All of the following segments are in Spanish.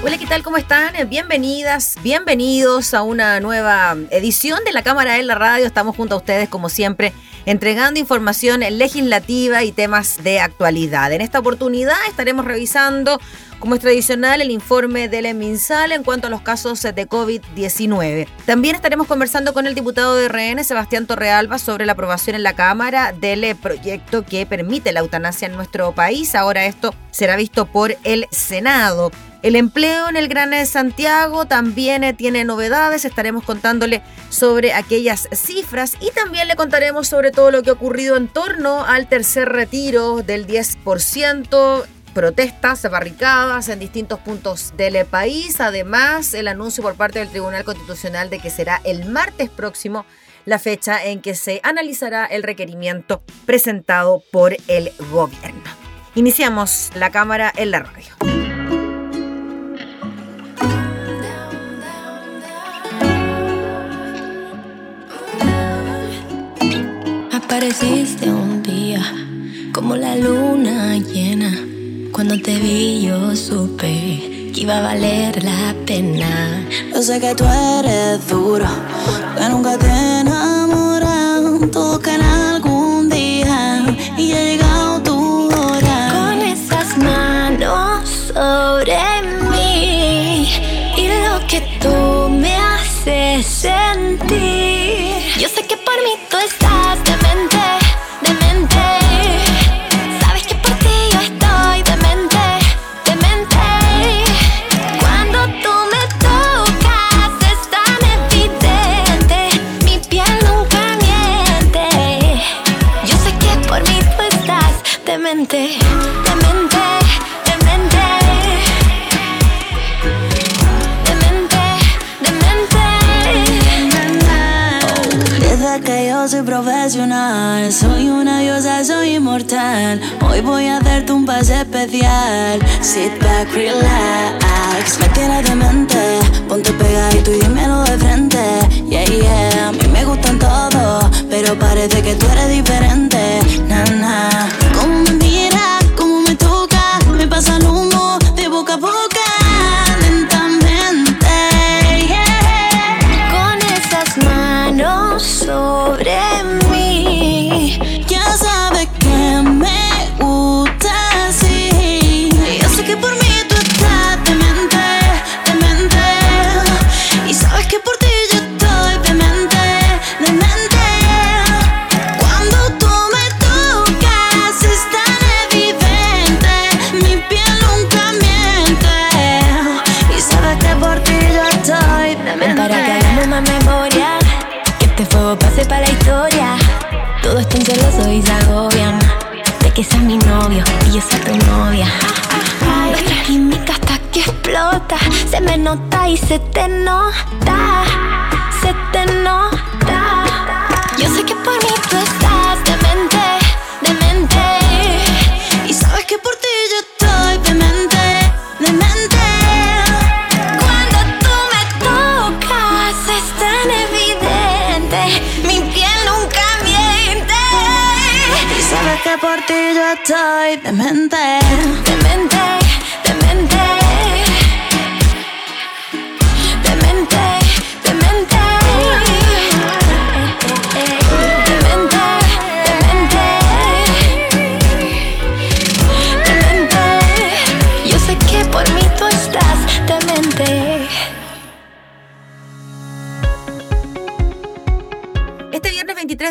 Hola, ¿qué tal? ¿Cómo están? Bienvenidas, bienvenidos a una nueva edición de la Cámara en la Radio. Estamos junto a ustedes, como siempre, entregando información legislativa y temas de actualidad. En esta oportunidad estaremos revisando, como es tradicional, el informe del MinSal en cuanto a los casos de COVID-19. También estaremos conversando con el diputado de RN, Sebastián Torrealba, sobre la aprobación en la Cámara del proyecto que permite la eutanasia en nuestro país. Ahora esto será visto por el Senado. El empleo en el Gran Santiago también eh, tiene novedades, estaremos contándole sobre aquellas cifras y también le contaremos sobre todo lo que ha ocurrido en torno al tercer retiro del 10%, protestas, barricadas en distintos puntos del país, además el anuncio por parte del Tribunal Constitucional de que será el martes próximo la fecha en que se analizará el requerimiento presentado por el gobierno. Iniciamos la cámara en la radio. Apareciste un día como la luna llena. Cuando te vi yo supe que iba a valer la pena. Yo sé que tú eres duro, que nunca te soy profesional. Soy una diosa, soy inmortal. Hoy voy a hacerte un pase especial. Sit back, relax. Me tienes de mente. Ponte pegadito y dímelo de frente. Yeah, yeah. A mí me gustan todos, pero parece que tú eres diferente. Na, na. Como me mira, como me toca, me pasa el humo yo soy tu novia. Nuestra química hasta que explota. Se me nota y se te nota. Se te nota. Estoy demente, demente.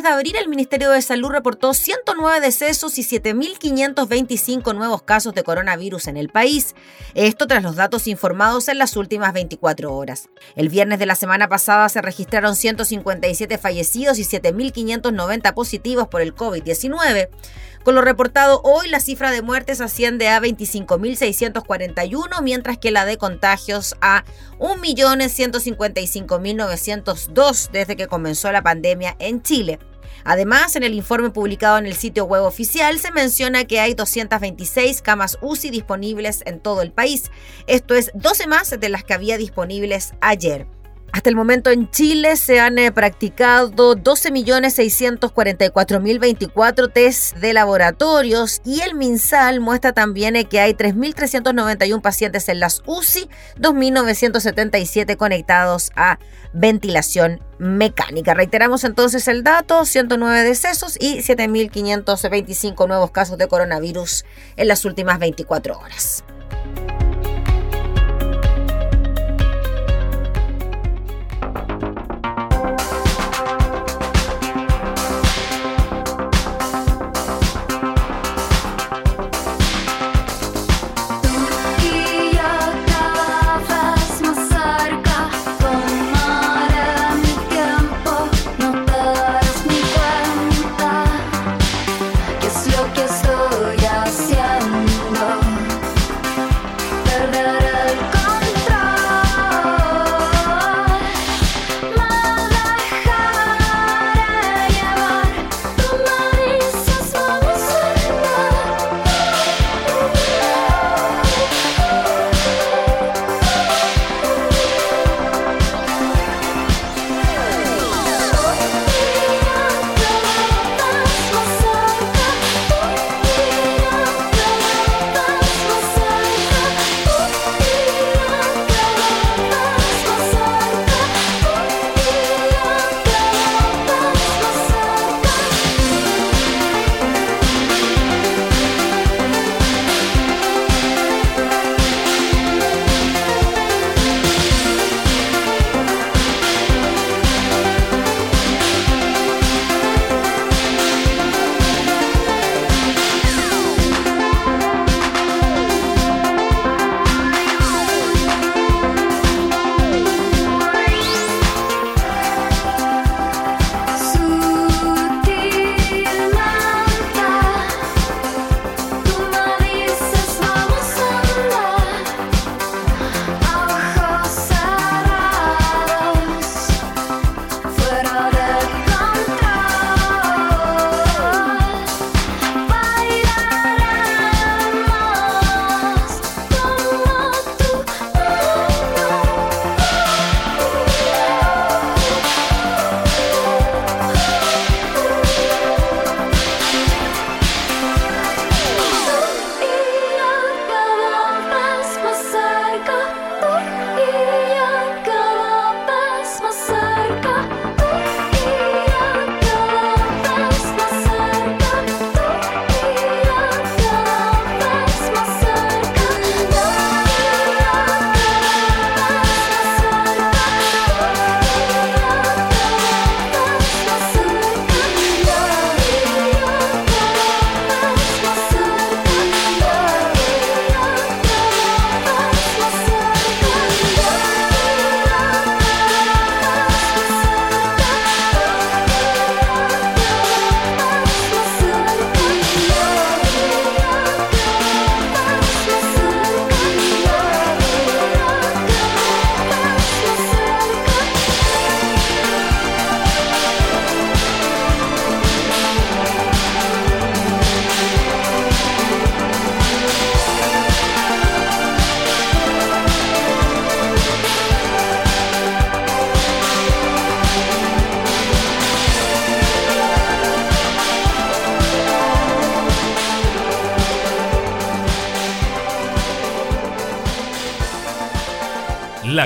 De abril el Ministerio de Salud reportó 109 decesos y 7.525 nuevos casos de coronavirus en el país. Esto tras los datos informados en las últimas 24 horas. El viernes de la semana pasada se registraron 157 fallecidos y 7.590 positivos por el COVID-19 Con lo reportado hoy, la cifra de muertes asciende a 25.641, mientras que la de contagios a 1.155.902 desde que comenzó la pandemia en Chile. Además, en el informe publicado en el sitio web oficial se menciona que hay 226 camas UCI disponibles en todo el país. Esto es 12 más de las que había disponibles ayer. Hasta el momento en Chile se han eh, practicado 12.644.024 test de laboratorios y el MinSal muestra también eh, que hay 3.391 pacientes en las UCI, 2.977 conectados a ventilación mecánica. Reiteramos entonces el dato, 109 decesos y 7.525 nuevos casos de coronavirus en las últimas 24 horas.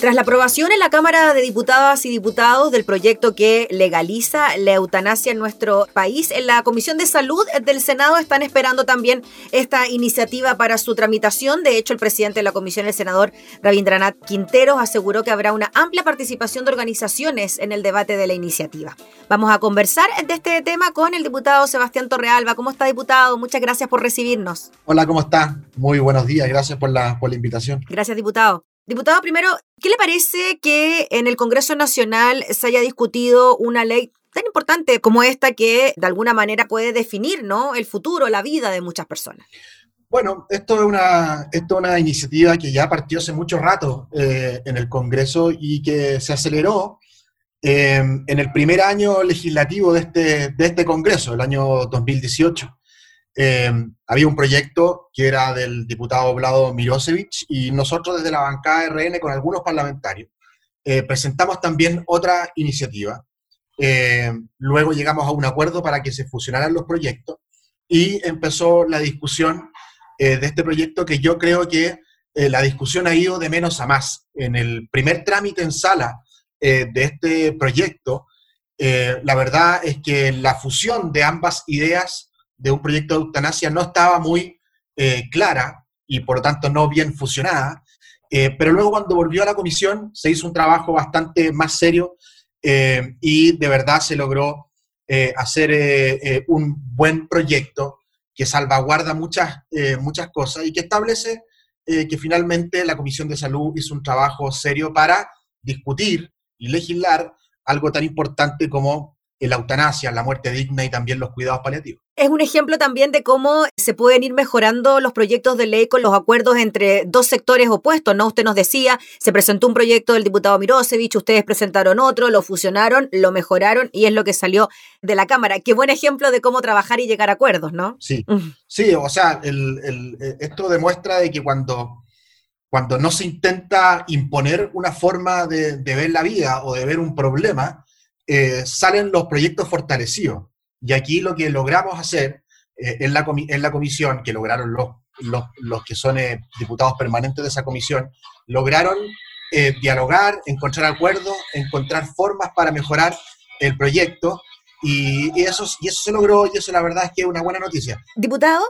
Tras la aprobación en la Cámara de Diputadas y Diputados del proyecto que legaliza la eutanasia en nuestro país, en la Comisión de Salud del Senado están esperando también esta iniciativa para su tramitación. De hecho, el presidente de la comisión, el senador Rabindranath Quinteros, aseguró que habrá una amplia participación de organizaciones en el debate de la iniciativa. Vamos a conversar de este tema con el diputado Sebastián Torrealba. ¿Cómo está, diputado? Muchas gracias por recibirnos. Hola, ¿cómo está? Muy buenos días, gracias por la, por la invitación. Gracias, diputado. Diputado, primero, ¿qué le parece que en el Congreso Nacional se haya discutido una ley tan importante como esta que de alguna manera puede definir ¿no? el futuro, la vida de muchas personas? Bueno, esto es una, esto es una iniciativa que ya partió hace mucho rato eh, en el Congreso y que se aceleró eh, en el primer año legislativo de este, de este Congreso, el año 2018. Eh, había un proyecto que era del diputado Vlado Mirosevich y nosotros desde la bancada RN con algunos parlamentarios presentamos también otra iniciativa eh, luego llegamos a un acuerdo para que se fusionaran los proyectos y empezó la discusión eh, de este proyecto que yo creo que eh, la discusión ha ido de menos a más. En el primer trámite en sala de este proyecto, la verdad es que la fusión de ambas ideas de un proyecto de eutanasia no estaba muy clara y por lo tanto no bien fusionada. pero luego cuando volvió a la comisión se hizo un trabajo bastante más serio eh, y de verdad se logró eh, hacer eh, un buen proyecto que salvaguarda muchas, muchas cosas y que establece que finalmente la Comisión de Salud hizo un trabajo serio para discutir y legislar algo tan importante como la eutanasia, la muerte digna y también los cuidados paliativos. Es un ejemplo también de cómo se pueden ir mejorando los proyectos de ley con los acuerdos entre dos sectores opuestos, ¿no? Usted nos decía, se presentó un proyecto del diputado Mirosevich, ustedes presentaron otro, lo fusionaron, lo mejoraron y es lo que salió de la Cámara. Qué buen ejemplo de cómo trabajar y llegar a acuerdos, ¿no? Sí, sí, o sea, esto demuestra de que cuando, cuando no se intenta imponer una forma de, de ver la vida o de ver un problema, eh, salen los proyectos fortalecidos. Y aquí lo que logramos hacer eh, en, la en, la comisión, que lograron los, los, que son eh, diputados permanentes de esa comisión, lograron dialogar, encontrar acuerdos, encontrar formas para mejorar el proyecto. Y, eso, y eso se logró y eso la verdad es que es una buena noticia. Diputado,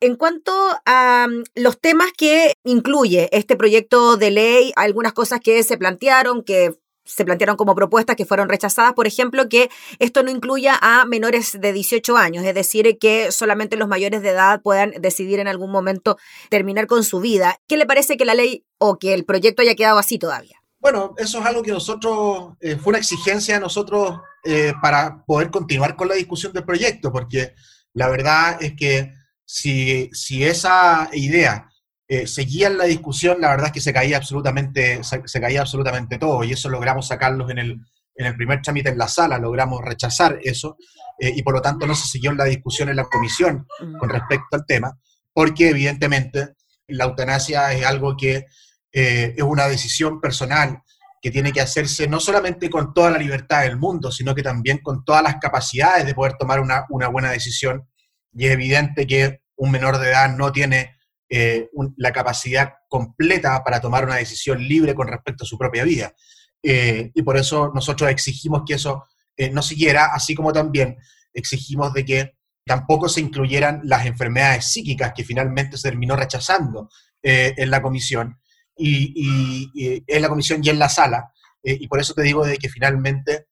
en cuanto a mm, los temas que incluye este proyecto de ley, algunas cosas que se plantearon, que se plantearon como propuestas que fueron rechazadas, por ejemplo, que esto no incluya a menores de 18 años, es decir, que solamente los mayores de edad puedan decidir en algún momento terminar con su vida. ¿Qué le parece que la ley o que el proyecto haya quedado así todavía? Bueno, eso es algo que nosotros, eh, fue una exigencia de nosotros eh, para poder continuar con la discusión del proyecto, porque la verdad es que si, si esa idea eh, seguían la discusión, la verdad es que se caía absolutamente, se, caía absolutamente todo, y eso logramos sacarlos en el, en el primer trámite en la sala, logramos rechazar eso, eh, y por lo tanto no se siguió la discusión en la comisión con respecto al tema, porque evidentemente la eutanasia es algo que eh, es una decisión personal que tiene que hacerse no solamente con toda la libertad del mundo, sino que también con todas las capacidades de poder tomar una, una buena decisión, y es evidente que un menor de edad no tiene eh, la capacidad completa para tomar una decisión libre con respecto a su propia vida. Eh, y por eso nosotros exigimos que eso eh, no siguiera, así como también exigimos de que tampoco se incluyeran las enfermedades psíquicas que finalmente se terminó rechazando en la comisión y, en la comisión y en la sala. y por eso te digo de que finalmente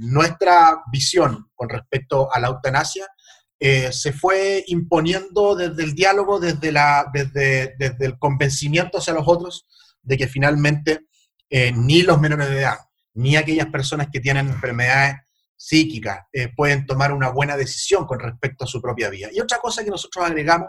nuestra visión con respecto a la eutanasia eh, se fue imponiendo desde el diálogo, desde, la, desde, desde, el convencimiento hacia los otros de que finalmente eh, ni los menores de edad, ni aquellas personas que tienen enfermedades psíquicas eh, pueden tomar una buena decisión con respecto a su propia vida. Y otra cosa que nosotros agregamos,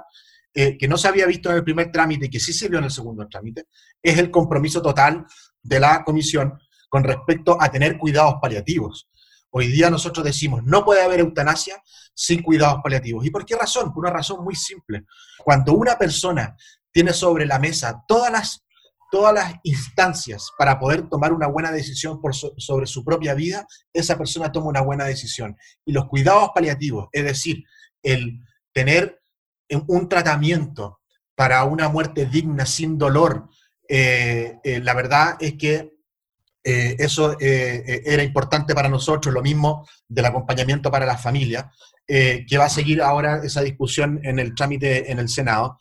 que no se había visto en el primer trámite y que sí se vio en el segundo trámite, es el compromiso total de la comisión con respecto a tener cuidados paliativos. Hoy día nosotros decimos, no puede haber eutanasia sin cuidados paliativos. ¿Y por qué razón? Por una razón muy simple. Cuando una persona tiene sobre la mesa todas las, todas las instancias para poder tomar una buena decisión sobre su propia vida, esa persona toma una buena decisión. Y los cuidados paliativos, es decir, el tener un tratamiento para una muerte digna, sin dolor, eh, eh, la verdad es que eh, eso eh, eh, era importante para nosotros, lo mismo del acompañamiento para las familias, que va a seguir ahora esa discusión en el trámite en el Senado,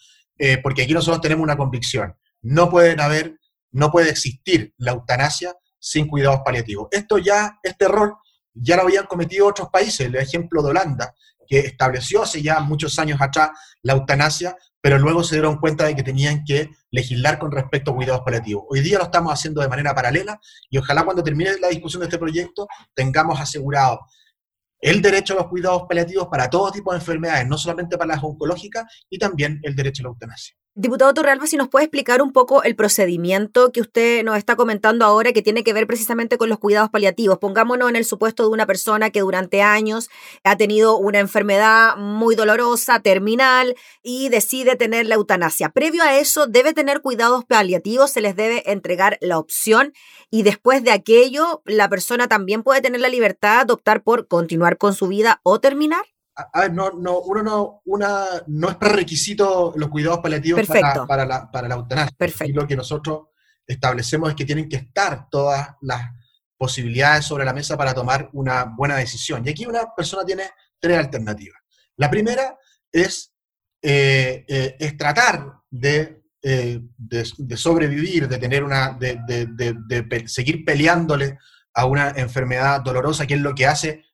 porque aquí nosotros tenemos una convicción, no pueden haber, no puede existir la eutanasia sin cuidados paliativos. Esto ya, este error, ya lo habían cometido otros países, el ejemplo de Holanda, que estableció hace ya muchos años atrás la eutanasia pero luego se dieron cuenta de que tenían que legislar con respecto a cuidados paliativos. Hoy día lo estamos haciendo de manera paralela y ojalá cuando termine la discusión de este proyecto tengamos asegurado el derecho a los cuidados paliativos para todo tipo de enfermedades, no solamente para las oncológicas, y también el derecho a la eutanasia. Diputado Torrealba, si nos puede explicar un poco el procedimiento que usted nos está comentando ahora que tiene que ver precisamente con los cuidados paliativos. Pongámonos en el supuesto de una persona que durante años ha tenido una enfermedad muy dolorosa, terminal, y decide tener la eutanasia. Previo a eso, debe tener cuidados paliativos, se les debe entregar la opción y después de aquello, la persona también puede tener la libertad de optar por continuar con su vida o terminar a ver, no, no, uno no, una, no es prerequisito los cuidados paliativos para, para, la, para la eutanasia. Perfecto. Y lo que nosotros establecemos es que tienen que estar todas las posibilidades sobre la mesa para tomar una buena decisión. Y aquí una persona tiene tres alternativas. La primera es, eh, eh, es tratar de, eh, de, de, sobrevivir, de tener una, de, de seguir peleándole a una enfermedad dolorosa, que es lo que hace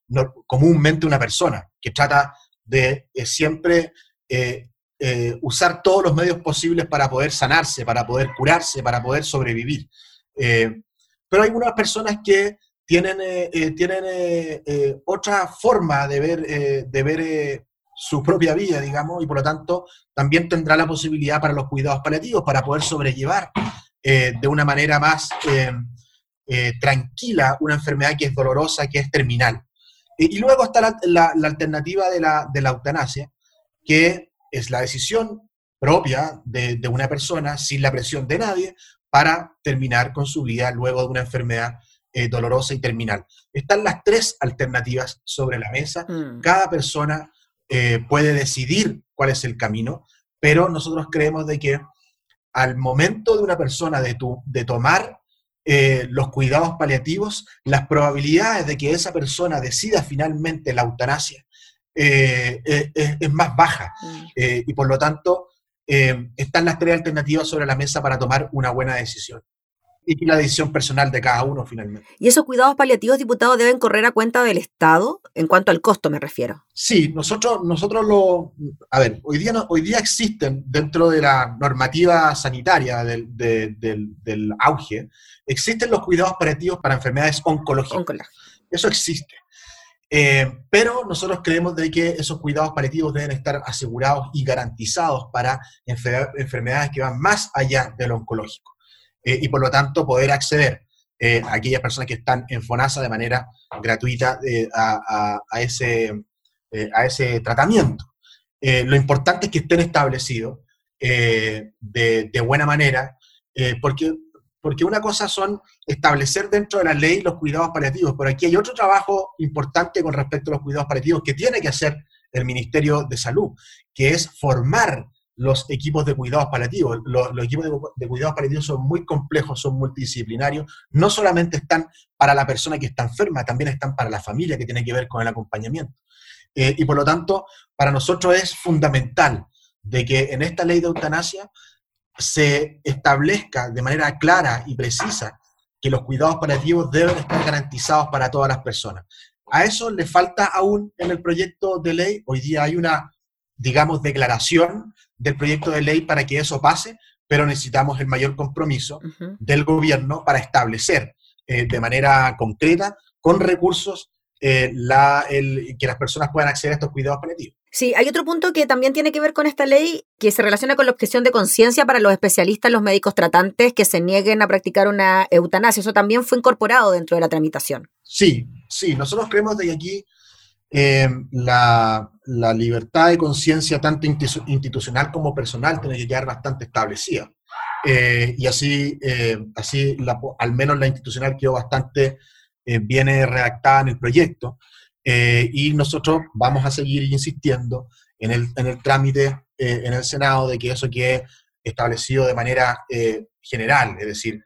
comúnmente una persona, que trata de eh, siempre eh, eh, usar todos los medios posibles para poder sanarse, para poder curarse, para poder sobrevivir. pero hay algunas personas que tienen, tienen otra forma de ver, de ver su propia vida, digamos, y por lo tanto también tendrá la posibilidad para los cuidados paliativos, para poder sobrellevar de una manera más tranquila una enfermedad que es dolorosa, que es terminal. Y, luego está la, alternativa de la, eutanasia, que es la decisión propia de, una persona, sin la presión de nadie, para terminar con su vida luego de una enfermedad eh, dolorosa y terminal. Están las tres alternativas sobre la mesa. Mm. Cada persona eh, puede decidir cuál es el camino, pero nosotros creemos de que al momento de una persona de, tu, de tomar eh, los cuidados paliativos, las probabilidades de que esa persona decida finalmente la eutanasia eh, eh, es, más baja. Mm. y por lo tanto, están las tres alternativas sobre la mesa para tomar una buena decisión y la decisión personal de cada uno finalmente. ¿Y esos cuidados paliativos, diputados, deben correr a cuenta del Estado? En cuanto al costo me refiero. Sí, nosotros, nosotros lo... A ver, hoy día, hoy día existen dentro de la normativa sanitaria del, del, auge, existen los cuidados paliativos para enfermedades oncológicas. Eso existe. Eh, pero nosotros creemos de que esos cuidados paliativos deben estar asegurados y garantizados para enfermedades que van más allá de lo oncológico. Eh, y por lo tanto poder acceder eh, a aquellas personas que están en FONASA de manera gratuita eh, a, ese, a ese tratamiento. lo importante es que estén establecidos de, buena manera, porque, porque una cosa son establecer dentro de la ley los cuidados paliativos, pero aquí hay otro trabajo importante con respecto a los cuidados paliativos que tiene que hacer el Ministerio de Salud, que es formar los equipos de cuidados paliativos. Los, equipos de, cuidados paliativos son muy complejos, son multidisciplinarios. No solamente están para la persona que está enferma, también están para la familia que tiene que ver con el acompañamiento. Eh, y por lo tanto, para nosotros es fundamental de que en esta ley de eutanasia se establezca de manera clara y precisa que los cuidados paliativos deben estar garantizados para todas las personas. A eso le falta aún en el proyecto de ley. Hoy día hay una, digamos, declaración del proyecto de ley para que eso pase, pero necesitamos el mayor compromiso del gobierno para establecer eh, de manera concreta, con recursos, eh, la, el, que las personas puedan acceder a estos cuidados paliativos. Sí, hay otro punto que también tiene que ver con esta ley que se relaciona con la objeción de conciencia para los especialistas, los médicos tratantes que se nieguen a practicar una eutanasia. Eso también fue incorporado dentro de la tramitación. Sí, sí, nosotros creemos de que aquí eh, la, libertad de conciencia, tanto institucional como personal, tiene que quedar bastante establecida. Eh, y así, eh, así al menos la institucional quedó bastante bien redactada en el proyecto. y nosotros vamos a seguir insistiendo en el, en el trámite en el Senado de que eso quede establecido de manera general, es decir,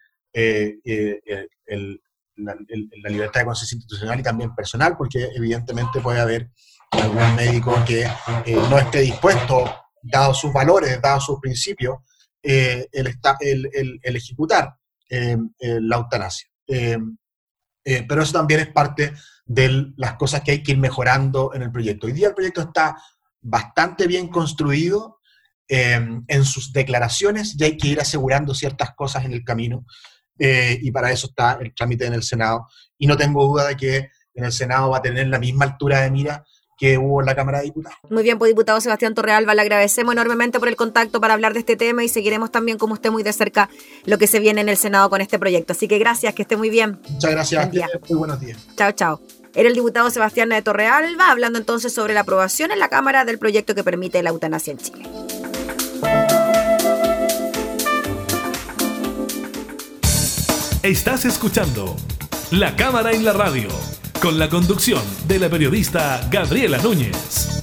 la, libertad de conciencia institucional y también personal, porque evidentemente puede haber algún médico que eh, no esté dispuesto, dado sus valores, dado sus principios, eh, el, el, el, ejecutar eh, la eutanasia. pero eso también es parte de las cosas que hay que ir mejorando en el proyecto. Hoy día el proyecto está bastante bien construido, em, en sus declaraciones y hay que ir asegurando ciertas cosas en el camino. Eh, y para eso está el trámite en el Senado. Y no tengo duda de que en el Senado va a tener la misma altura de mira que hubo en la Cámara de Diputados. Muy bien, pues diputado Sebastián Torrealba, le agradecemos enormemente por el contacto para hablar de este tema y seguiremos también como usted muy de cerca lo que se viene en el Senado con este proyecto. Así que gracias, que esté muy bien. Muchas gracias. Muy buenos días. Chao, chao. Era el diputado Sebastián de Torrealba hablando entonces sobre la aprobación en la Cámara del proyecto que permite la eutanasia en Chile. Estás escuchando La Cámara en la Radio, con la conducción de la periodista Gabriela Núñez.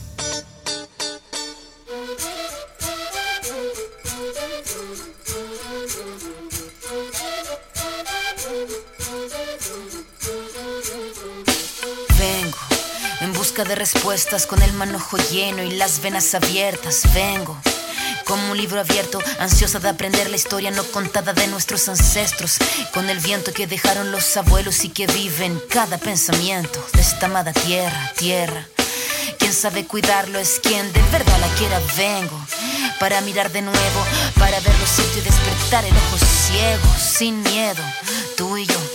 Vengo en busca de respuestas con el manojo lleno y las venas abiertas. Vengo como un libro abierto, ansiosa de aprender la historia no contada de nuestros ancestros, con el viento que dejaron los abuelos y que vive en cada pensamiento de esta amada tierra, tierra. Quien sabe cuidarlo es quien de verdad la quiera. Vengo para mirar de nuevo, para ver los sitios y despertar el ojo ciego, sin miedo, tú y yo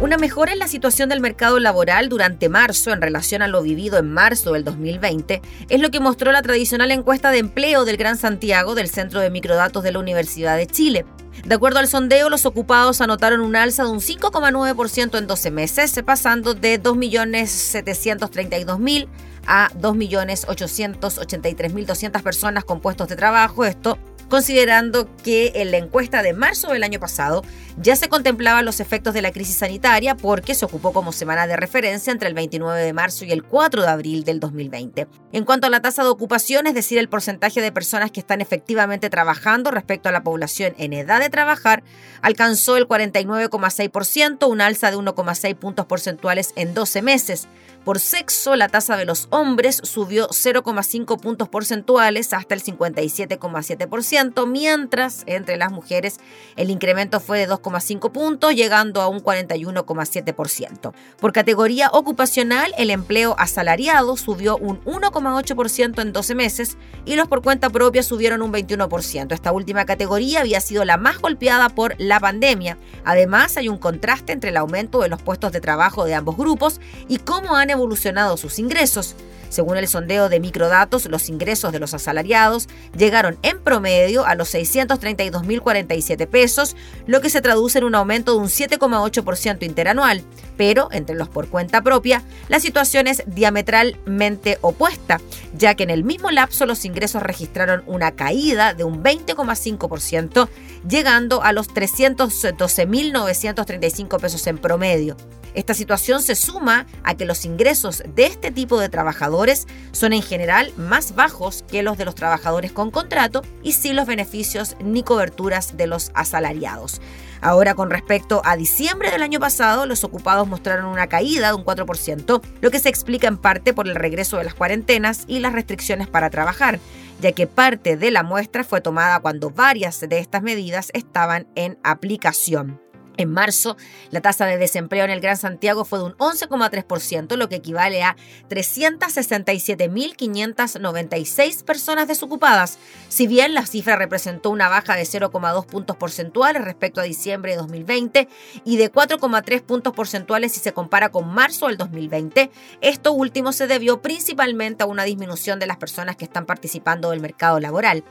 Una mejora en la situación del mercado laboral durante marzo en relación a lo vivido en marzo del 2020 es lo que mostró la tradicional encuesta de empleo del Gran Santiago del Centro de Microdatos de la Universidad de Chile. De acuerdo al sondeo, los ocupados anotaron un alza de un 5,9% en 12 meses, pasando de 2.732.000 a 2.883.200 personas con puestos de trabajo. Esto considerando que en la encuesta de marzo del año pasado ya se contemplaban los efectos de la crisis sanitaria porque se ocupó como semana de referencia entre el 29 de marzo y el 4 de abril del 2020. En cuanto a la tasa de ocupación, es decir, el porcentaje de personas que están efectivamente trabajando respecto a la población en edad de trabajar, alcanzó el 49,6%, un alza de 1,6 puntos porcentuales en 12 meses. Por sexo, la tasa de los hombres subió 0,5 puntos porcentuales hasta el 57,7%, 40%, mientras entre las mujeres el incremento fue de 2,5 puntos, llegando a un 41,7%. Por categoría ocupacional, el empleo asalariado subió un 1,8% en 12 meses y los por cuenta propia subieron un 21%. Esta última categoría había sido la más golpeada por la pandemia. Además, hay un contraste entre el aumento de los puestos de trabajo de ambos grupos y cómo han evolucionado sus ingresos. Según el sondeo de microdatos, los ingresos de los asalariados llegaron en promedio a los 632.047 pesos, lo que se traduce en un aumento de un 7,8% interanual. Pero entre los por cuenta propia, la situación es diametralmente opuesta, ya que en el mismo lapso los ingresos registraron una caída de un 20,5%, llegando a los 312.935 pesos en promedio. Esta situación se suma a que los ingresos de este tipo de trabajadores son en general más bajos que los de los trabajadores con contrato y sin los beneficios ni coberturas de los asalariados. Ahora, con respecto a diciembre del año pasado, los ocupados mostraron una caída de un 4%, lo que se explica en parte por el regreso de las cuarentenas y las restricciones para trabajar, ya que parte de la muestra fue tomada cuando varias de estas medidas estaban en aplicación. En marzo, la tasa de desempleo en el Gran Santiago fue de un 11,3%, lo que equivale a 367.596 personas desocupadas. Si bien la cifra representó una baja de 0,2 puntos porcentuales respecto a diciembre de 2020 y de 4,3 puntos porcentuales si se compara con marzo del 2020, esto último se debió principalmente a una disminución de las personas que están participando del mercado laboral.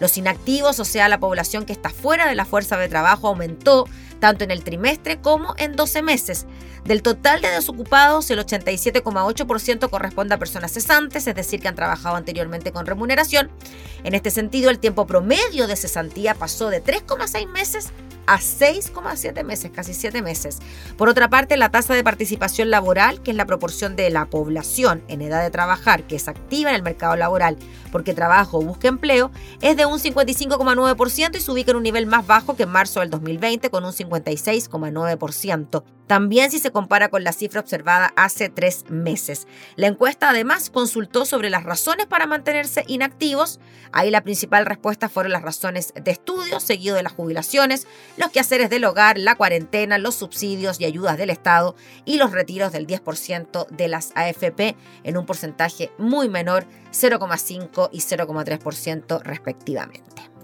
Los inactivos, o sea, la población que está fuera de la fuerza de trabajo, aumentó tanto en el trimestre como en 12 meses. Del total de desocupados, el 87,8% corresponde a personas cesantes, es decir, que han trabajado anteriormente con remuneración. En este sentido, el tiempo promedio de cesantía pasó de 3,6 meses a 6,7 meses, casi 7 meses. Por otra parte, la tasa de participación laboral, que es la proporción de la población en edad de trabajar que es activa en el mercado laboral porque trabaja o busca empleo, es de un 55,9% y se ubica en un nivel más bajo que en marzo del 2020 con un 56,9%. También si se compara con la cifra observada hace tres meses. La encuesta además consultó sobre las razones para mantenerse inactivos. Ahí la principal respuesta fueron las razones de estudio, seguido de las jubilaciones, los quehaceres del hogar, la cuarentena, los subsidios y ayudas del Estado y los retiros del 10% de las AFP en un porcentaje muy menor, 0,5 y 0,3% respectivamente.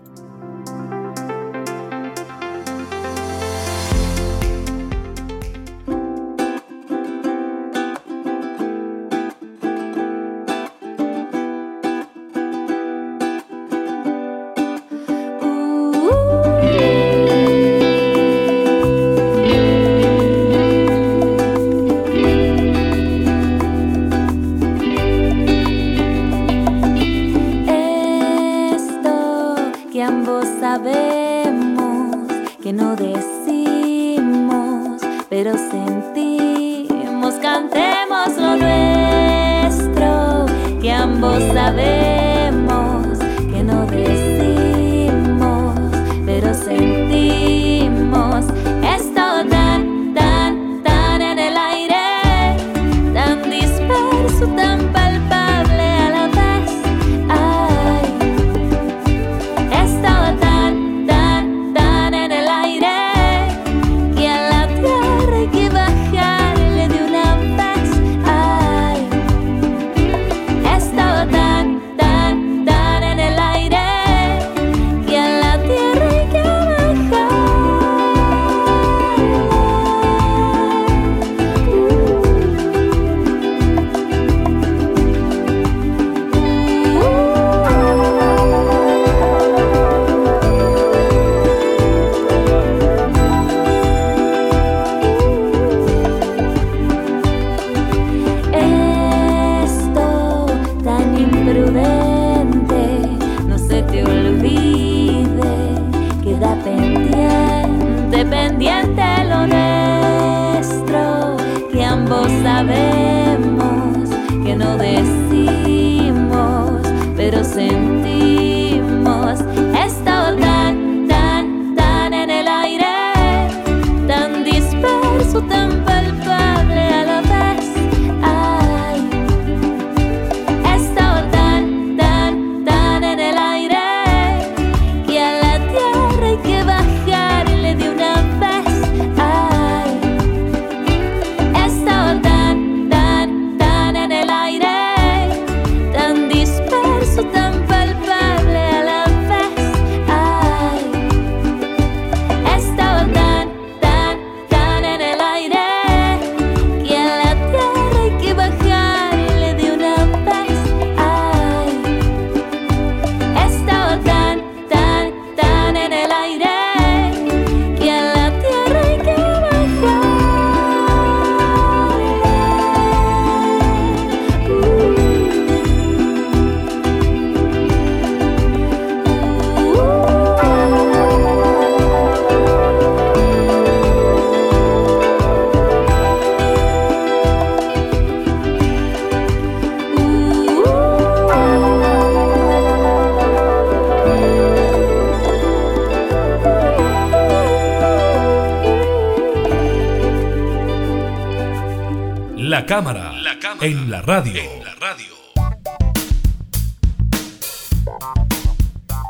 La cámara, la cámara en la radio. En la radio.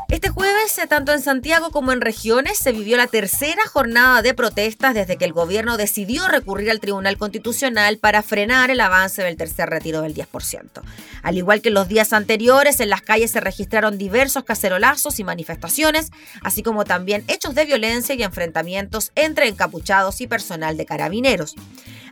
Este jueves, tanto en Santiago como en regiones, se vivió la tercera jornada de protestas desde que el gobierno decidió recurrir al Tribunal Constitucional para frenar el avance del tercer retiro del 10%. Al igual que en los días anteriores, en las calles se registraron diversos cacerolazos y manifestaciones, así como también hechos de violencia y enfrentamientos entre encapuchados y personal de carabineros.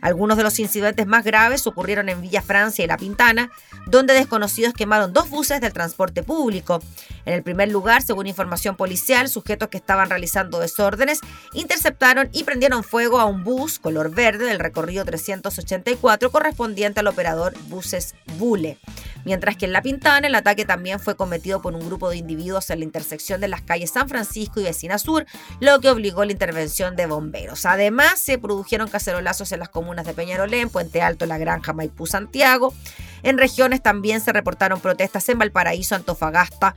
Algunos de los incidentes más graves ocurrieron en Villa Francia y La Pintana, donde desconocidos quemaron dos buses del transporte público. En el primer lugar, según información policial, sujetos que estaban realizando desórdenes interceptaron y prendieron fuego a un bus color verde del recorrido 384 correspondiente al operador Buses Bule. Mientras que en La Pintana el ataque también fue cometido por un grupo de individuos en la intersección de las calles San Francisco y Vecina Sur, lo que obligó la intervención de bomberos. Además, se produjeron cacerolazos en las comunas de Peñarolén, Puente Alto, La Granja, Maipú, Santiago. En regiones también se reportaron protestas en Valparaíso, Antofagasta,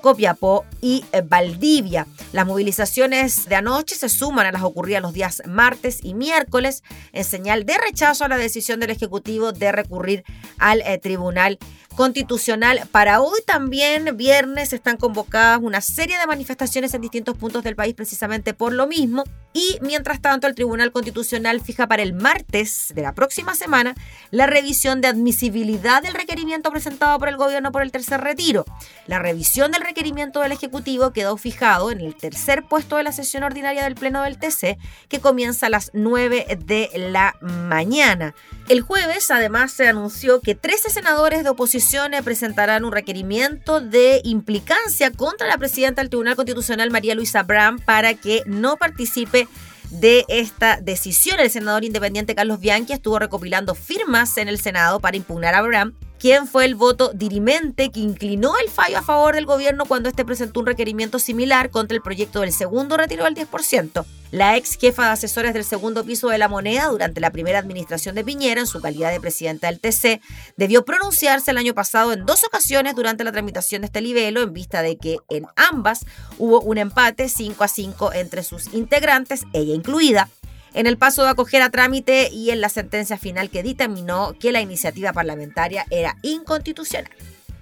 Copiapó y eh, Valdivia. Las movilizaciones de anoche se suman a las ocurridas los días martes y miércoles en señal de rechazo a la decisión del Ejecutivo de recurrir al eh, Tribunal Constitucional. Para hoy también, viernes, están convocadas una serie de manifestaciones en distintos puntos del país precisamente por lo mismo. Y mientras tanto, el Tribunal Constitucional fija para el martes de la próxima semana la revisión de admisibilidad del requerimiento presentado por el gobierno por el tercer retiro. La revisión del requerimiento del Ejecutivo quedó fijado en el tercer puesto de la sesión ordinaria del Pleno del TC, que comienza a las 9 de la mañana. El jueves, además, se anunció que 13 senadores de oposición presentarán un requerimiento de implicancia contra la presidenta del Tribunal Constitucional, María Luisa Bram, para que no participe de esta decisión. El senador independiente Carlos Bianchi estuvo recopilando firmas en el Senado para impugnar a Bram quién fue el voto dirimente que inclinó el fallo a favor del gobierno cuando este presentó un requerimiento similar contra el proyecto del segundo retiro del 10%. La ex jefa de asesores del segundo piso de la moneda durante la primera administración de Piñera, en su calidad de presidenta del TC, debió pronunciarse el año pasado en dos ocasiones durante la tramitación de este libelo, en vista de que en ambas hubo un empate 5 a 5 entre sus integrantes, ella incluida en el paso de acoger a trámite y en la sentencia final que dictaminó que la iniciativa parlamentaria era inconstitucional.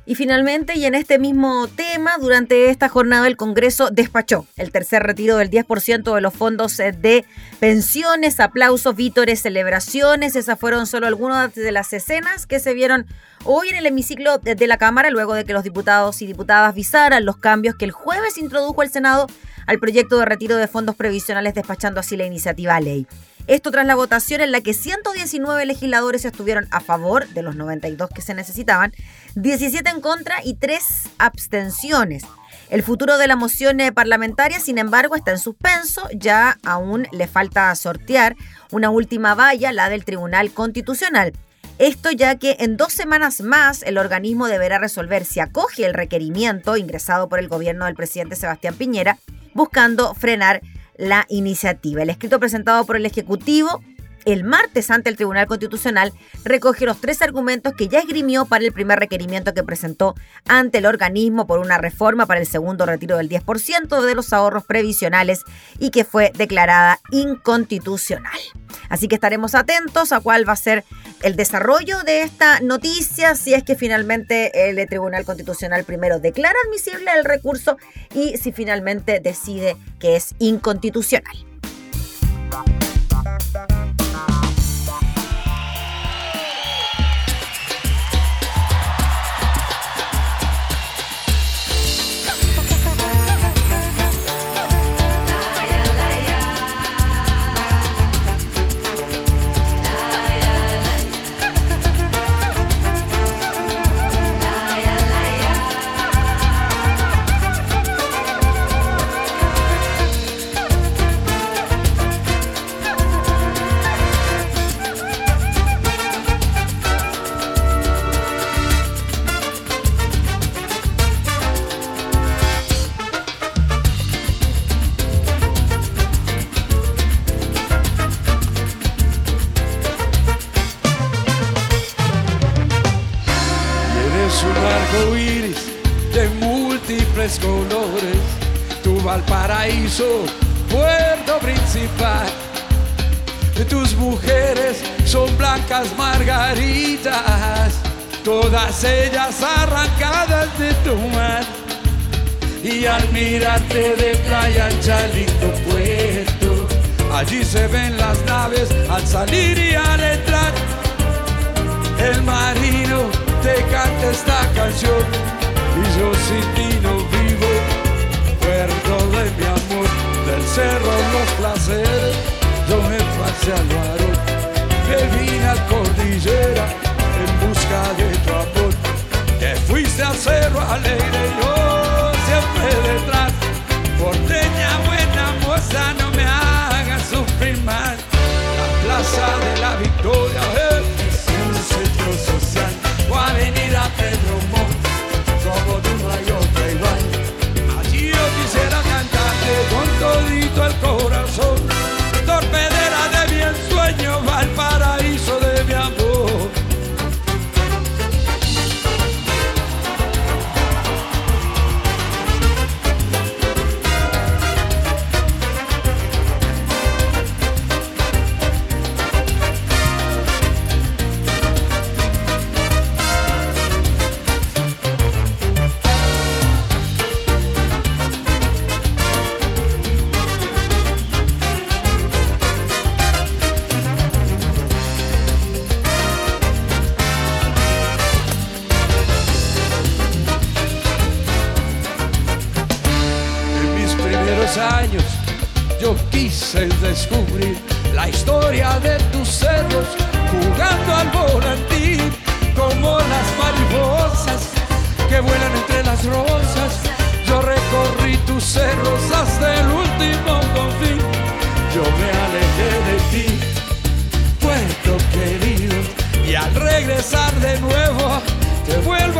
Y finalmente, y en este mismo tema, durante esta jornada el Congreso despachó el tercer retiro del 10% de los fondos eh, de pensiones, aplausos, vítores, celebraciones. Esas fueron solo algunas de las escenas que se vieron hoy en el hemiciclo de la Cámara, luego de que los diputados y diputadas visaran los cambios que el jueves introdujo el Senado al proyecto de retiro de fondos previsionales, despachando así la iniciativa ley. Esto tras la votación en la que 119 legisladores estuvieron a favor de los 92 que se necesitaban, 17 en contra y 3 abstenciones. El futuro de la moción eh, parlamentaria, sin embargo, está en suspenso. Ya aún le falta sortear una última valla, la del Tribunal Constitucional. Esto ya que en dos semanas más el organismo deberá resolver si acoge el requerimiento ingresado por el gobierno del presidente Sebastián Piñera, buscando frenar la iniciativa. El escrito presentado por el Ejecutivo el martes ante el Tribunal Constitucional recoge los tres argumentos que ya esgrimió para el primer requerimiento que presentó ante el organismo por una reforma para el segundo retiro del 10% de los ahorros previsionales y que fue declarada inconstitucional. Así que estaremos atentos a cuál va a ser el desarrollo de esta noticia, si es que finalmente el Tribunal Constitucional primero declara admisible el recurso y si finalmente decide que es inconstitucional.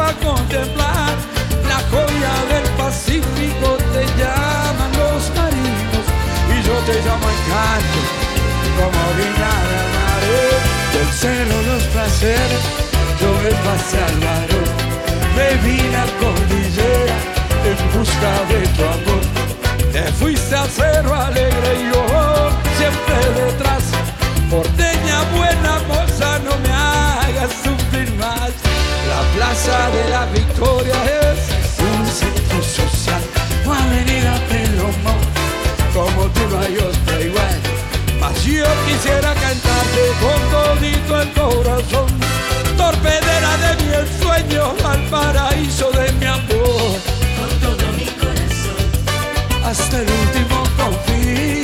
A contemplar. La joya del Pacífico te llaman los marinos y yo te llamo encanto como viña de mar. Del celo los placeres, yo me pasé al varón, me vine a cordillera en busca de tu amor. Te fuiste al cerro alegre y yo siempre detrás. Porteña buena moza, no me hagas sufrir más. La plaza de la victoria es un centro social, una avenida Pedro Montt, como tú no hay otra igual. Mas yo quisiera cantarte con todito el corazón, torpedera de mi ensueño, al paraíso de mi amor. Con todo mi corazón, hasta el último confín.